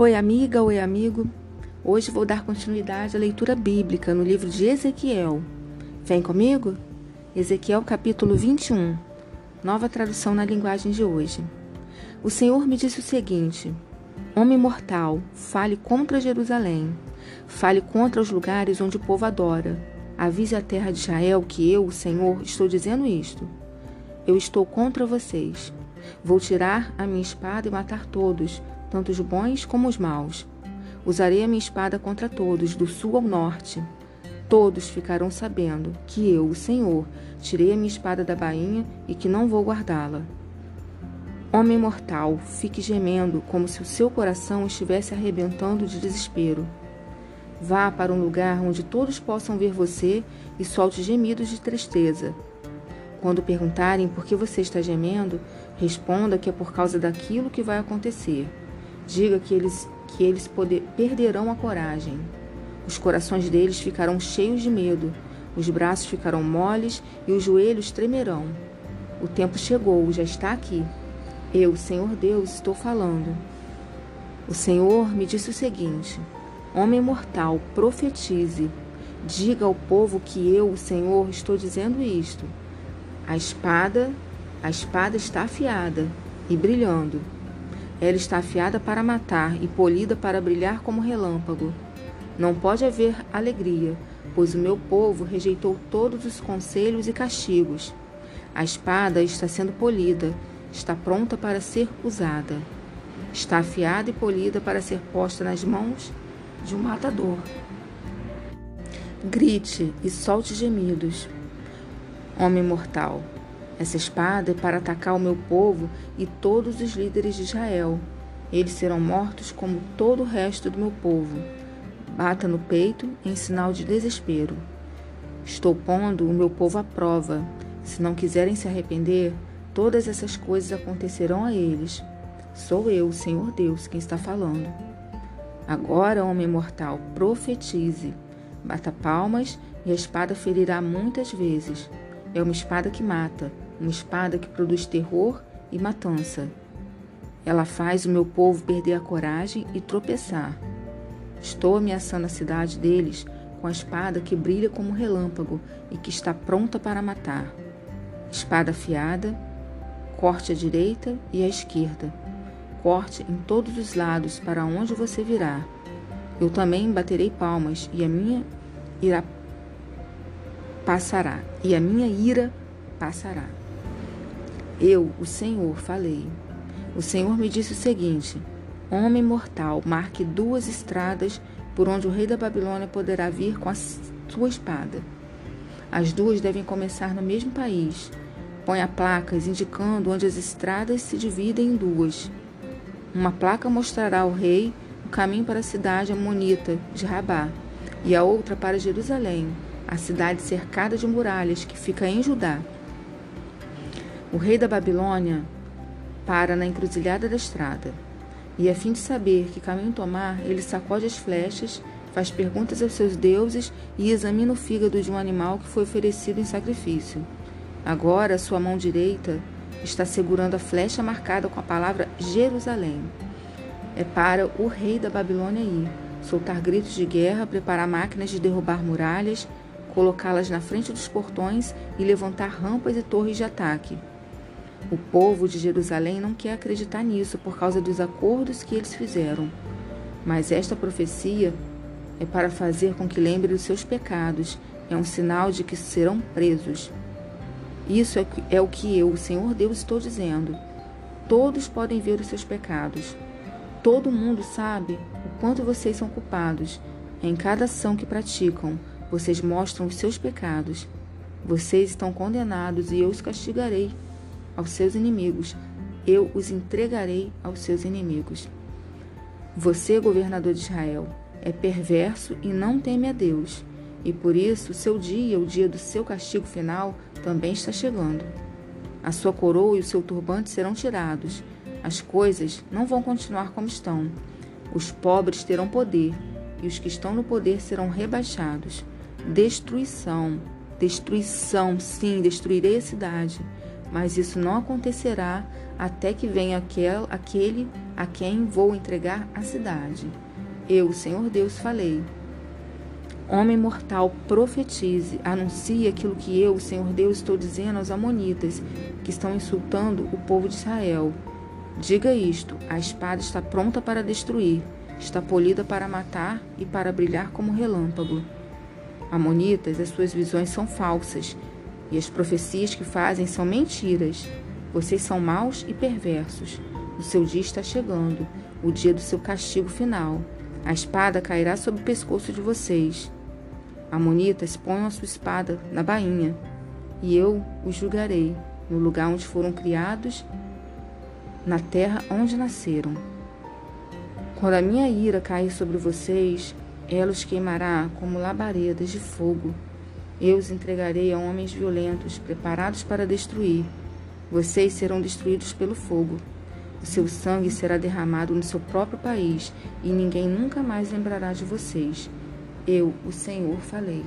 Oi, amiga, oi, amigo. Hoje vou dar continuidade à leitura bíblica no livro de Ezequiel. Vem comigo? Ezequiel capítulo 21, nova tradução na linguagem de hoje. O Senhor me disse o seguinte: Homem mortal, fale contra Jerusalém, fale contra os lugares onde o povo adora. Avise a terra de Israel que eu, o Senhor, estou dizendo isto. Eu estou contra vocês. Vou tirar a minha espada e matar todos, tanto os bons como os maus. Usarei a minha espada contra todos, do sul ao norte. Todos ficarão sabendo que eu, o Senhor, tirei a minha espada da bainha e que não vou guardá-la. Homem mortal, fique gemendo como se o seu coração estivesse arrebentando de desespero. Vá para um lugar onde todos possam ver você e solte gemidos de tristeza. Quando perguntarem por que você está gemendo, responda que é por causa daquilo que vai acontecer. Diga que eles, que eles poder, perderão a coragem. Os corações deles ficarão cheios de medo, os braços ficarão moles e os joelhos tremerão. O tempo chegou, já está aqui. Eu, Senhor Deus, estou falando. O Senhor me disse o seguinte: Homem mortal, profetize. Diga ao povo que eu, o Senhor, estou dizendo isto. A espada, a espada está afiada e brilhando. Ela está afiada para matar e polida para brilhar como relâmpago. Não pode haver alegria, pois o meu povo rejeitou todos os conselhos e castigos. A espada está sendo polida, está pronta para ser usada. Está afiada e polida para ser posta nas mãos de um matador. Grite e solte gemidos, homem mortal. Essa espada é para atacar o meu povo e todos os líderes de Israel. Eles serão mortos como todo o resto do meu povo. Bata no peito em sinal de desespero. Estou pondo o meu povo à prova. Se não quiserem se arrepender, todas essas coisas acontecerão a eles. Sou eu, Senhor Deus, quem está falando. Agora, homem mortal, profetize. Bata palmas e a espada ferirá muitas vezes. É uma espada que mata, uma espada que produz terror e matança. Ela faz o meu povo perder a coragem e tropeçar. Estou ameaçando a cidade deles com a espada que brilha como relâmpago e que está pronta para matar. Espada afiada, corte à direita e à esquerda. Corte em todos os lados para onde você virá. Eu também baterei palmas e a minha ira passará, e a minha ira passará. Eu, o Senhor, falei. O Senhor me disse o seguinte: Homem mortal, marque duas estradas por onde o rei da Babilônia poderá vir com a sua espada. As duas devem começar no mesmo país. Ponha placas indicando onde as estradas se dividem em duas. Uma placa mostrará ao rei o caminho para a cidade amonita de Rabá, e a outra para Jerusalém, a cidade cercada de muralhas que fica em Judá. O rei da Babilônia para na encruzilhada da estrada. E a fim de saber que caminho tomar, ele sacode as flechas, faz perguntas aos seus deuses e examina o fígado de um animal que foi oferecido em sacrifício. Agora, sua mão direita está segurando a flecha marcada com a palavra Jerusalém. É para o rei da Babilônia ir, soltar gritos de guerra, preparar máquinas de derrubar muralhas, colocá-las na frente dos portões e levantar rampas e torres de ataque. O povo de Jerusalém não quer acreditar nisso por causa dos acordos que eles fizeram. Mas esta profecia é para fazer com que lembrem dos seus pecados, é um sinal de que serão presos. Isso é, é o que eu, o Senhor Deus, estou dizendo. Todos podem ver os seus pecados. Todo mundo sabe o quanto vocês são culpados. Em cada ação que praticam, vocês mostram os seus pecados. Vocês estão condenados e eu os castigarei aos seus inimigos, eu os entregarei aos seus inimigos. Você, governador de Israel, é perverso e não teme a Deus, e por isso o seu dia, o dia do seu castigo final, também está chegando. A sua coroa e o seu turbante serão tirados. As coisas não vão continuar como estão. Os pobres terão poder, e os que estão no poder serão rebaixados. Destruição, destruição, sim, destruirei a cidade mas isso não acontecerá até que venha aquel, aquele a quem vou entregar a cidade. Eu, Senhor Deus, falei. Homem mortal, profetize, anuncie aquilo que eu, Senhor Deus, estou dizendo aos Amonitas, que estão insultando o povo de Israel. Diga isto: a espada está pronta para destruir, está polida para matar e para brilhar como relâmpago. Amonitas, as suas visões são falsas e as profecias que fazem são mentiras. Vocês são maus e perversos. O seu dia está chegando, o dia do seu castigo final. A espada cairá sobre o pescoço de vocês. Amonitas, ponham a sua espada na bainha, e eu os julgarei no lugar onde foram criados, na terra onde nasceram. Quando a minha ira cair sobre vocês, ela os queimará como labaredas de fogo. Eu os entregarei a homens violentos, preparados para destruir. Vocês serão destruídos pelo fogo. O seu sangue será derramado no seu próprio país, e ninguém nunca mais lembrará de vocês. Eu, o Senhor, falei.